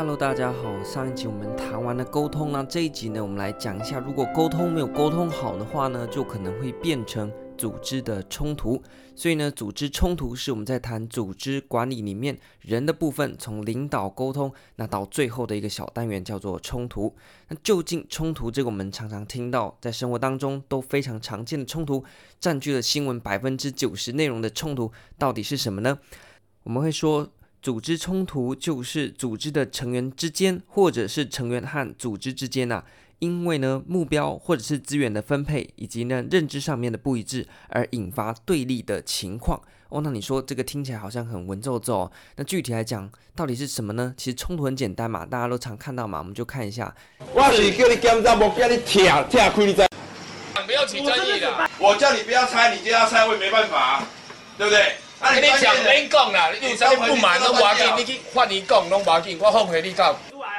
Hello，大家好。上一集我们谈完了沟通，那这一集呢，我们来讲一下，如果沟通没有沟通好的话呢，就可能会变成组织的冲突。所以呢，组织冲突是我们在谈组织管理里面人的部分，从领导沟通，那到最后的一个小单元叫做冲突。那究竟冲突这个我们常常听到，在生活当中都非常常见的冲突，占据了新闻百分之九十内容的冲突，到底是什么呢？我们会说。组织冲突就是组织的成员之间，或者是成员和组织之间啊，因为呢目标或者是资源的分配以及呢认知上面的不一致而引发对立的情况。哦，那你说这个听起来好像很文绉绉哦，那具体来讲到底是什么呢？其实冲突很简单嘛，大家都常看到嘛，我们就看一下。我是叫你检查，不叫你听听开你在。不要起争议的，我叫你不要猜，你就要猜，我也没办法，对不对？啊！你讲免讲啦，你有啥不满拢无要紧，你去换你讲拢无要紧，我放回你讲。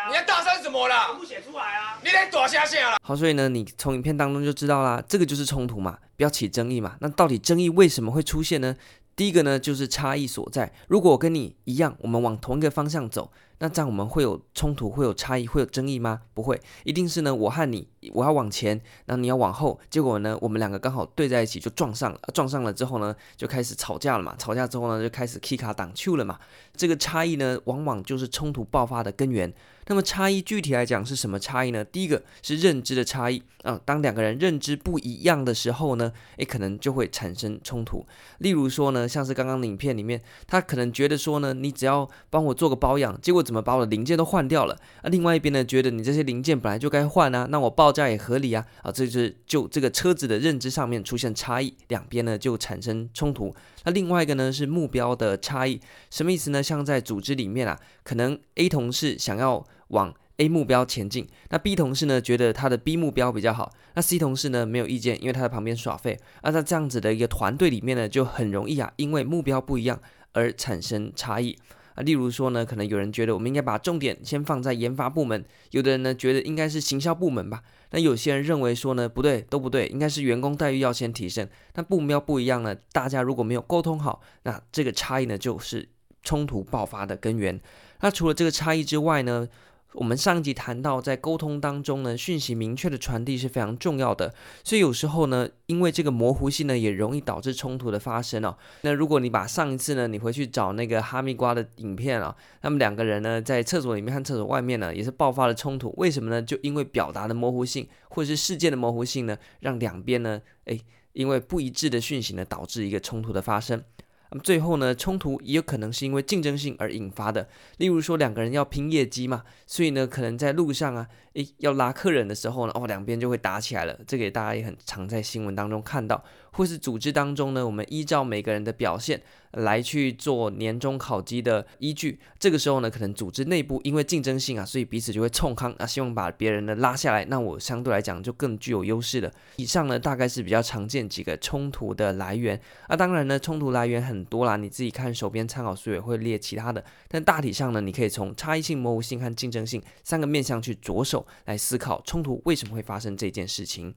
你要大声什么啦？不写出来啊！你来躲下线啦！好，所以呢，你从影片当中就知道啦，这个就是冲突嘛，不要起争议嘛。那到底争议为什么会出现呢？第一个呢，就是差异所在。如果我跟你一样，我们往同一个方向走。那这样我们会有冲突，会有差异，会有争议吗？不会，一定是呢，我和你，我要往前，那你要往后，结果呢，我们两个刚好对在一起就撞上了，撞上了之后呢，就开始吵架了嘛，吵架之后呢，就开始 K 卡挡球了嘛，这个差异呢，往往就是冲突爆发的根源。那么差异具体来讲是什么差异呢？第一个是认知的差异啊，当两个人认知不一样的时候呢，诶，可能就会产生冲突。例如说呢，像是刚刚的影片里面，他可能觉得说呢，你只要帮我做个保养，结果怎么把我的零件都换掉了？啊，另外一边呢，觉得你这些零件本来就该换啊，那我报价也合理啊，啊，这就是就这个车子的认知上面出现差异，两边呢就产生冲突。那另外一个呢是目标的差异，什么意思呢？像在组织里面啊，可能 A 同事想要往 A 目标前进，那 B 同事呢觉得他的 B 目标比较好，那 C 同事呢没有意见，因为他在旁边耍废。那在这样子的一个团队里面呢，就很容易啊，因为目标不一样而产生差异啊。例如说呢，可能有人觉得我们应该把重点先放在研发部门，有的人呢觉得应该是行销部门吧。那有些人认为说呢，不对，都不对，应该是员工待遇要先提升。那目标不一样呢，大家如果没有沟通好，那这个差异呢，就是冲突爆发的根源。那除了这个差异之外呢，我们上一集谈到，在沟通当中呢，讯息明确的传递是非常重要的。所以有时候呢，因为这个模糊性呢，也容易导致冲突的发生哦。那如果你把上一次呢，你回去找那个哈密瓜的影片啊，他们两个人呢，在厕所里面和厕所外面呢，也是爆发了冲突。为什么呢？就因为表达的模糊性，或者是事件的模糊性呢，让两边呢，诶，因为不一致的讯息呢，导致一个冲突的发生。那么最后呢，冲突也有可能是因为竞争性而引发的。例如说，两个人要拼业绩嘛，所以呢，可能在路上啊，诶，要拉客人的时候呢，哦，两边就会打起来了。这个大家也很常在新闻当中看到，或是组织当中呢，我们依照每个人的表现。来去做年终考绩的依据，这个时候呢，可能组织内部因为竞争性啊，所以彼此就会冲康啊，希望把别人呢拉下来，那我相对来讲就更具有优势了。以上呢，大概是比较常见几个冲突的来源。啊，当然呢，冲突来源很多啦，你自己看手边参考书也会列其他的，但大体上呢，你可以从差异性、模糊性和竞争性三个面向去着手来思考冲突为什么会发生这件事情。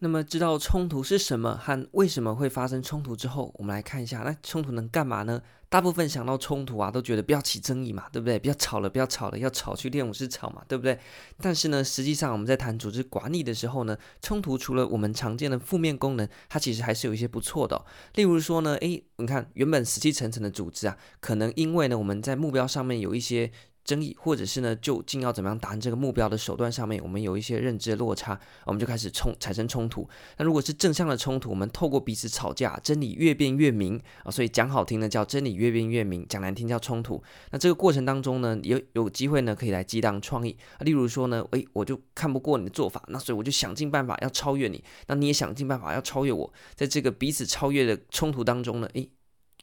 那么知道冲突是什么和为什么会发生冲突之后，我们来看一下，那冲突能干嘛呢？大部分想到冲突啊，都觉得不要起争议嘛，对不对？不要吵了，不要吵了，要吵去练武室吵嘛，对不对？但是呢，实际上我们在谈组织管理的时候呢，冲突除了我们常见的负面功能，它其实还是有一些不错的。例如说呢，诶，你看原本死气沉沉的组织啊，可能因为呢我们在目标上面有一些。争议，或者是呢，就竟要怎么样达成这个目标的手段上面，我们有一些认知的落差，我们就开始冲产生冲突。那如果是正向的冲突，我们透过彼此吵架，真理越辩越明啊，所以讲好听的叫真理越辩越明，讲难听叫冲突。那这个过程当中呢，有有机会呢，可以来激荡创意。例如说呢，诶，我就看不过你的做法，那所以我就想尽办法要超越你，那你也想尽办法要超越我，在这个彼此超越的冲突当中呢，诶。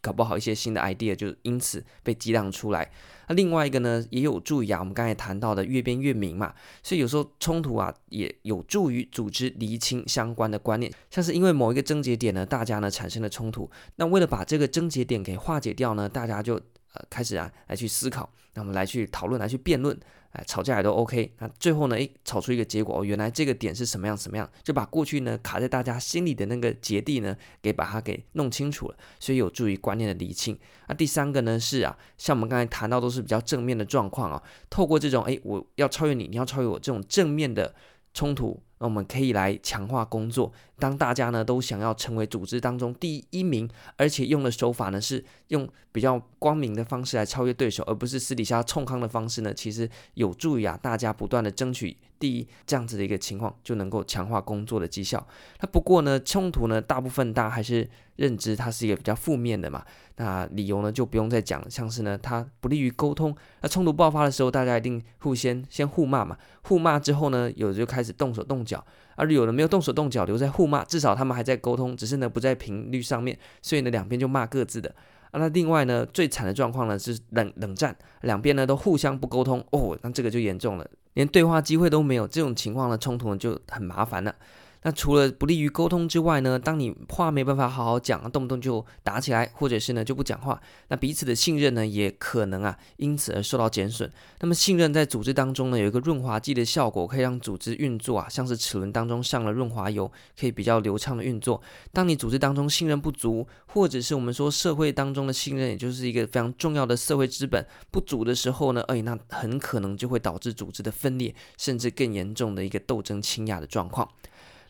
搞不好一些新的 idea 就因此被激荡出来。那另外一个呢，也有助于啊，我们刚才谈到的越辩越明嘛。所以有时候冲突啊，也有助于组织厘清相关的观念。像是因为某一个症结点呢，大家呢产生了冲突。那为了把这个症结点给化解掉呢，大家就呃开始啊来去思考，那我们来去讨论，来去辩论。哎，吵架也都 OK，那最后呢，诶，吵出一个结果哦，原来这个点是什么样什么样，就把过去呢卡在大家心里的那个结地呢，给把它给弄清楚了，所以有助于观念的厘清。那第三个呢是啊，像我们刚才谈到都是比较正面的状况啊，透过这种诶，我要超越你，你要超越我这种正面的冲突。那我们可以来强化工作。当大家呢都想要成为组织当中第一名，而且用的手法呢是用比较光明的方式来超越对手，而不是私底下冲康的方式呢，其实有助于啊大家不断的争取第一，这样子的一个情况就能够强化工作的绩效。那不过呢，冲突呢大部分大家还是认知它是一个比较负面的嘛。那理由呢就不用再讲，像是呢它不利于沟通。那冲突爆发的时候，大家一定互先先互骂嘛，互骂之后呢，有的就开始动手动脚。而有的没有动手动脚，留在互骂，至少他们还在沟通，只是呢不在频率上面，所以呢两边就骂各自的。啊，那另外呢最惨的状况呢是冷冷战，两边呢都互相不沟通哦，那这个就严重了，连对话机会都没有，这种情况呢冲突呢就很麻烦了。那除了不利于沟通之外呢，当你话没办法好好讲，动不动就打起来，或者是呢就不讲话，那彼此的信任呢也可能啊因此而受到减损。那么信任在组织当中呢有一个润滑剂的效果，可以让组织运作啊像是齿轮当中上了润滑油，可以比较流畅的运作。当你组织当中信任不足，或者是我们说社会当中的信任，也就是一个非常重要的社会资本不足的时候呢，哎，那很可能就会导致组织的分裂，甚至更严重的一个斗争倾轧的状况。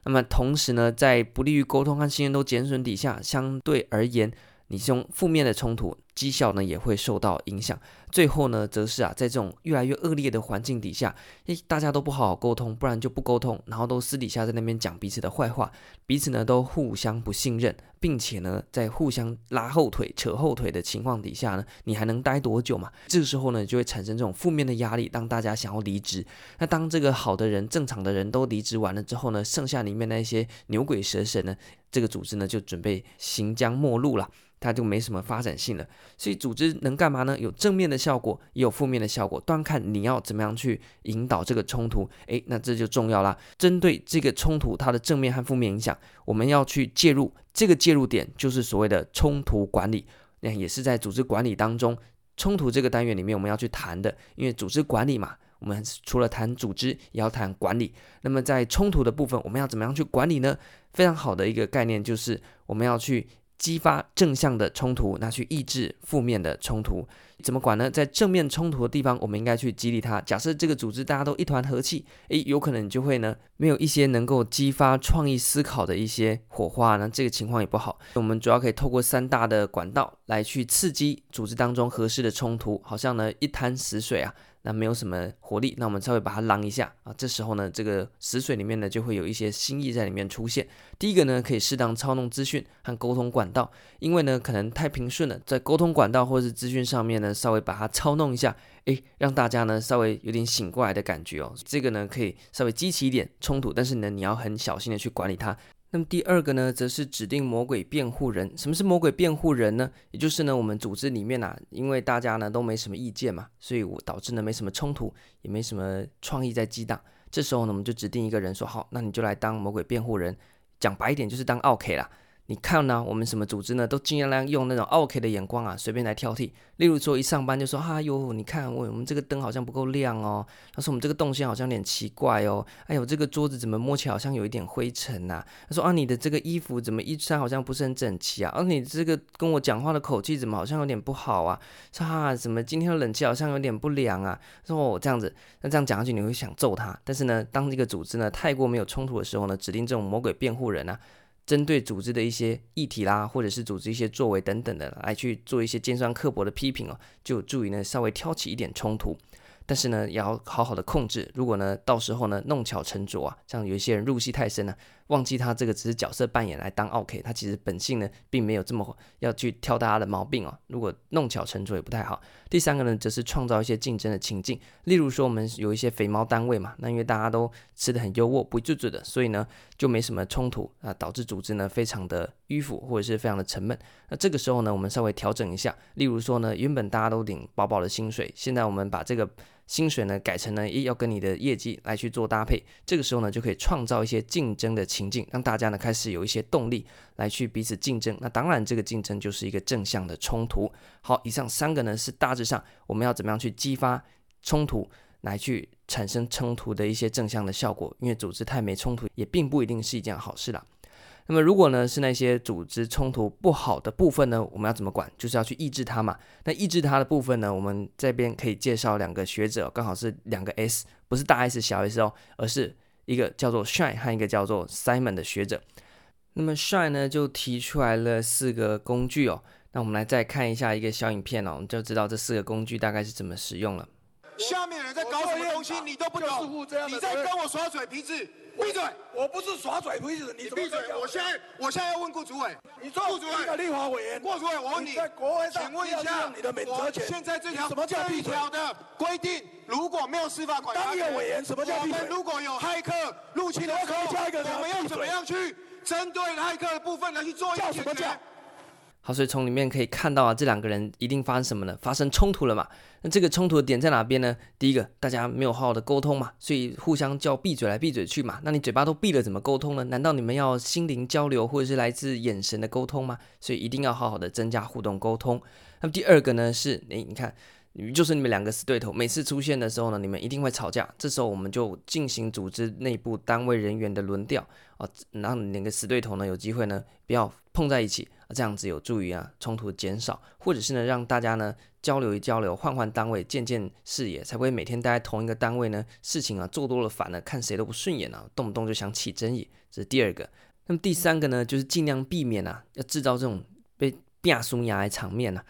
那么同时呢，在不利于沟通和信任都减损底下，相对而言，你这种负面的冲突，绩效呢也会受到影响。最后呢，则是啊，在这种越来越恶劣的环境底下，诶，大家都不好好沟通，不然就不沟通，然后都私底下在那边讲彼此的坏话，彼此呢都互相不信任，并且呢，在互相拉后腿、扯后腿的情况底下呢，你还能待多久嘛？这个时候呢，就会产生这种负面的压力，让大家想要离职。那当这个好的人、正常的人都离职完了之后呢，剩下里面那些牛鬼蛇神呢，这个组织呢就准备行将末路了。它就没什么发展性了，所以组织能干嘛呢？有正面的效果，也有负面的效果，端看你要怎么样去引导这个冲突。诶，那这就重要啦。针对这个冲突，它的正面和负面影响，我们要去介入。这个介入点就是所谓的冲突管理，那也是在组织管理当中，冲突这个单元里面我们要去谈的。因为组织管理嘛，我们除了谈组织，也要谈管理。那么在冲突的部分，我们要怎么样去管理呢？非常好的一个概念就是我们要去。激发正向的冲突，那去抑制负面的冲突，怎么管呢？在正面冲突的地方，我们应该去激励他。假设这个组织大家都一团和气，诶，有可能你就会呢，没有一些能够激发创意思考的一些火花那，这个情况也不好。我们主要可以透过三大的管道来去刺激组织当中合适的冲突，好像呢一滩死水啊。那没有什么活力，那我们稍微把它浪一下啊，这时候呢，这个死水里面呢就会有一些新意在里面出现。第一个呢，可以适当操弄资讯和沟通管道，因为呢可能太平顺了，在沟通管道或者是资讯上面呢，稍微把它操弄一下，诶，让大家呢稍微有点醒过来的感觉哦。这个呢可以稍微激起一点冲突，但是呢你要很小心的去管理它。那么第二个呢，则是指定魔鬼辩护人。什么是魔鬼辩护人呢？也就是呢，我们组织里面啊，因为大家呢都没什么意见嘛，所以我导致呢没什么冲突，也没什么创意在激荡。这时候呢，我们就指定一个人说，好，那你就来当魔鬼辩护人。讲白一点，就是当奥客啦。你看呢、我们什么组织呢，都尽量用那种 OK 的眼光啊，随便来挑剔。例如说，一上班就说：“哎呦，你看我我们这个灯好像不够亮哦。”他说：“我们这个动线好像有点奇怪哦。”哎呦，这个桌子怎么摸起来好像有一点灰尘呐、他说：“啊，你的这个衣服怎么一穿好像不是很整齐啊？而、你这个跟我讲话的口气怎么好像有点不好啊？说啊，怎么今天的冷气好像有点不良啊？”说：“哦，这样子，那这样讲下去你会想揍他。但是呢，当这个组织呢太过没有冲突的时候呢，指定这种魔鬼辩护人啊。”针对组织的一些议题啦，或者是组织一些作为等等的，来去做一些尖酸刻薄的批评哦，就注意呢稍微挑起一点冲突。但是呢，也要好好的控制。如果呢，到时候呢，弄巧成拙啊，像有一些人入戏太深了，忘记他这个只是角色扮演来当 OK，他其实本性呢，并没有这么要去挑大家的毛病哦。如果弄巧成拙也不太好。第三个呢，则是创造一些竞争的情境。例如说，我们有一些肥猫单位嘛，那因为大家都吃得很优渥，不做作的，所以呢，就没什么冲突啊，导致组织呢非常的迂腐或者是非常的沉闷。那这个时候呢，我们稍微调整一下。例如说呢，原本大家都领饱饱的薪水，现在我们把这个薪水呢改成呢，诶要跟你的业绩来去做搭配，这个时候呢就可以创造一些竞争的情境，让大家呢开始有一些动力来去彼此竞争。那当然，这个竞争就是一个正向的冲突。好，以上三个呢是大致上我们要怎么样去激发冲突，来去产生冲突的一些正向的效果。因为组织太没冲突，也并不一定是一件好事啦。那么如果呢是那些组织冲突不好的部分呢，我们要怎么管？就是要去抑制它嘛。那抑制它的部分呢，我们这边可以介绍两个学者，刚好是两个 S，不是大 S 小 S 哦，而是一个叫做 Shy 和一个叫做 Simon 的学者。那么 Shy 呢就提出来了四个工具哦。那我们来再看一下一个小影片哦，我们就知道这四个工具大概是怎么使用了。下面人在搞什么东西，你都不懂，你在跟我耍嘴皮子。闭嘴！我不是耍嘴皮子，你闭嘴！我现在，我现在要问顾主委，你做顾主委的立法委员，顾主委，我问你，在国会上，请问一下，你的免责权？现在这条什么叫闭嘴的规定？如果没有司法管当一个委员什么叫闭嘴？我们如果有骇客入侵的时候，我们要怎么样去针对骇客的部分来去做一个解决？好，所以从里面可以看到啊，这两个人一定发生什么呢？发生冲突了嘛？那这个冲突的点在哪边呢？第一个，大家没有好好的沟通嘛，所以互相叫闭嘴来闭嘴去嘛。那你嘴巴都闭了，怎么沟通呢？难道你们要心灵交流或者是来自眼神的沟通吗？所以一定要好好的增加互动沟通。那么第二个呢是，诶，你看。就是你们两个死对头，每次出现的时候呢，你们一定会吵架。这时候我们就进行组织内部单位人员的轮调啊，让两个死对头呢有机会呢不要碰在一起，这样子有助于啊冲突减少，或者是呢让大家呢交流一交流，换换单位，见见视野，才不会每天待在同一个单位呢，事情啊做多了烦了，看谁都不顺眼啊，动不动就想起争议。这是第二个。那么第三个呢，就是尽量避免啊，要制造这种被变松牙的场面啊。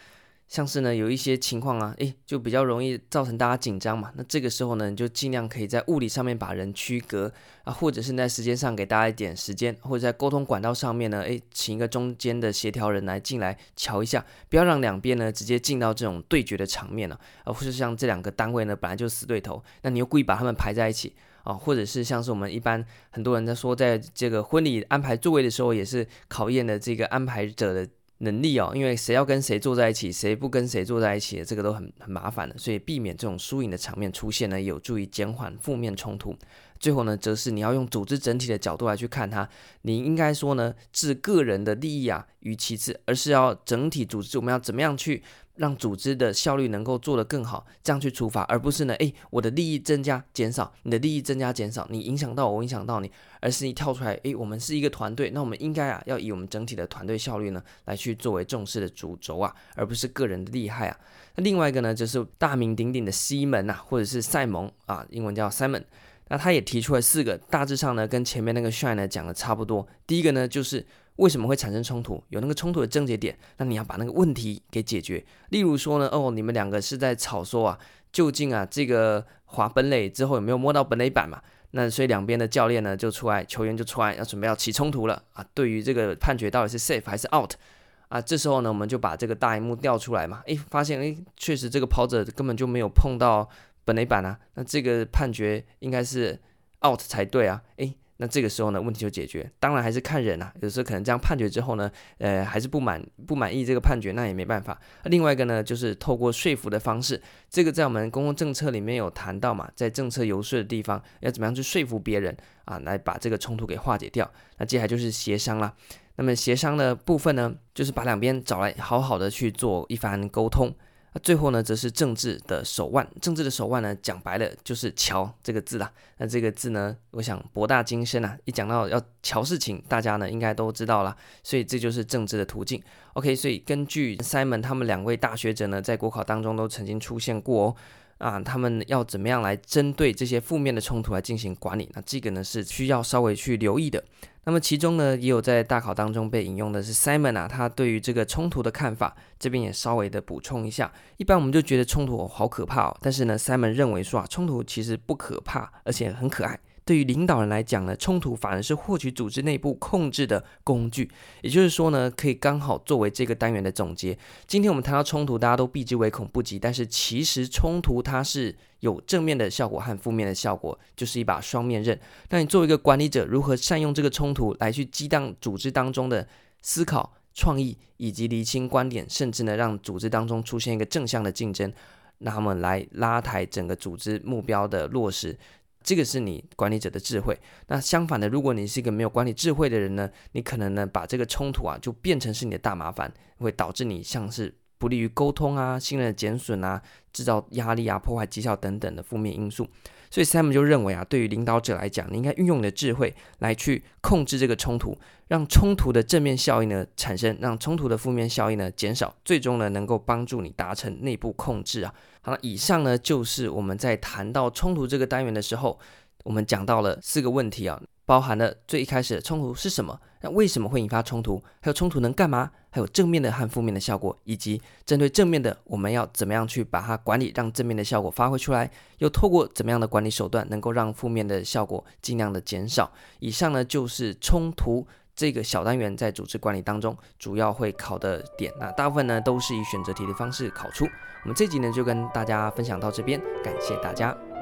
像是呢，有一些情况啊，诶，就比较容易造成大家紧张嘛。那这个时候呢，你就尽量可以在物理上面把人区隔啊，或者是在时间上给大家一点时间，或者在沟通管道上面呢，诶，请一个中间的协调人来进来瞧一下，不要让两边呢直接进到这种对决的场面了啊，或者像这两个单位呢本来就死对头，那你又故意把他们排在一起啊，或者是像是我们一般很多人在说，在这个婚礼安排座位的时候，也是考验的这个安排者的。能力哦，因为谁要跟谁坐在一起，谁不跟谁坐在一起，这个都很很麻烦的，所以避免这种输赢的场面出现呢，有助于减缓负面冲突。最后呢，则是你要用组织整体的角度来去看它，你应该说呢，置个人的利益啊于其次，而是要整体组织，我们要怎么样去让组织的效率能够做得更好，这样去出发，而不是呢，诶，我的利益增加减少，你的利益增加减少，你影响到我，我影响到你，而是你跳出来，诶，我们是一个团队，那我们应该啊，要以我们整体的团队效率呢，来去作为重视的主轴啊，而不是个人的利害啊。那另外一个呢，就是大名鼎鼎的西门啊，或者是赛蒙啊，英文叫 Simon，那他也提出了四个，大致上呢，跟前面那个 Shine 呢讲的差不多。第一个呢，就是。为什么会产生冲突？有那个冲突的症结点，那你要把那个问题给解决。例如说呢，哦，你们两个是在吵说啊，究竟啊这个滑本垒之后有没有摸到本垒板嘛？那所以两边的教练呢就出来，球员就出来，要准备要起冲突了啊。对于这个判决到底是 safe 还是 out 啊？这时候呢，我们就把这个大荧幕调出来嘛，诶，发现诶，确实这个跑者根本就没有碰到本垒板啊，那这个判决应该是 out 才对啊，诶。那这个时候呢，问题就解决。当然还是看人啊，有时候可能这样判决之后呢，呃，还是不满不满意这个判决，那也没办法。另外一个呢，就是透过说服的方式，这个在我们公共政策里面有谈到嘛，在政策游说的地方要怎么样去说服别人啊，来把这个冲突给化解掉。那接下来就是协商啦。那么协商的部分呢，就是把两边找来，好好的去做一番沟通。那最后呢，则是政治的手腕。政治的手腕呢，讲白了就是“乔”这个字啦。那这个字呢，我想博大精深啊。一讲到要乔事情，大家呢应该都知道了。所以这就是政治的途径。OK，所以根据 Simon 他们两位大学者呢，在国考当中都曾经出现过哦。啊，他们要怎么样来针对这些负面的冲突来进行管理？那这个呢是需要稍微去留意的。那么其中呢，也有在大考当中被引用的是 Simon 啊，他对于这个冲突的看法，这边也稍微的补充一下。一般我们就觉得冲突好可怕哦，但是呢，Simon 认为说啊，冲突其实不可怕，而且很可爱。对于领导人来讲呢，冲突反而是获取组织内部控制的工具。也就是说呢，可以刚好作为这个单元的总结。今天我们谈到冲突，大家都避之唯恐不及，但是其实冲突它是有正面的效果和负面的效果，就是一把双面刃。那你作为一个管理者，如何善用这个冲突来去激荡组织当中的思考、创意，以及厘清观点，甚至呢让组织当中出现一个正向的竞争？那他们来拉抬整个组织目标的落实。这个是你管理者的智慧。那相反的，如果你是一个没有管理智慧的人呢，你可能呢把这个冲突啊就变成是你的大麻烦，会导致你像是不利于沟通啊、信任的减损啊、制造压力啊、破坏绩效等等的负面因素。所以 Sam 就认为啊，对于领导者来讲，你应该运用你的智慧来去控制这个冲突，让冲突的正面效应呢产生，让冲突的负面效应呢减少，最终呢能够帮助你达成内部控制啊。好了，以上呢就是我们在谈到冲突这个单元的时候，我们讲到了四个问题啊，包含了最一开始的冲突是什么，那为什么会引发冲突，还有冲突能干嘛，还有正面的和负面的效果，以及针对正面的我们要怎么样去把它管理，让正面的效果发挥出来，又透过怎么样的管理手段能够让负面的效果尽量的减少。以上呢就是冲突。这个小单元在组织管理当中主要会考的点，那大部分呢都是以选择题的方式考出。我们这集呢就跟大家分享到这边，感谢大家。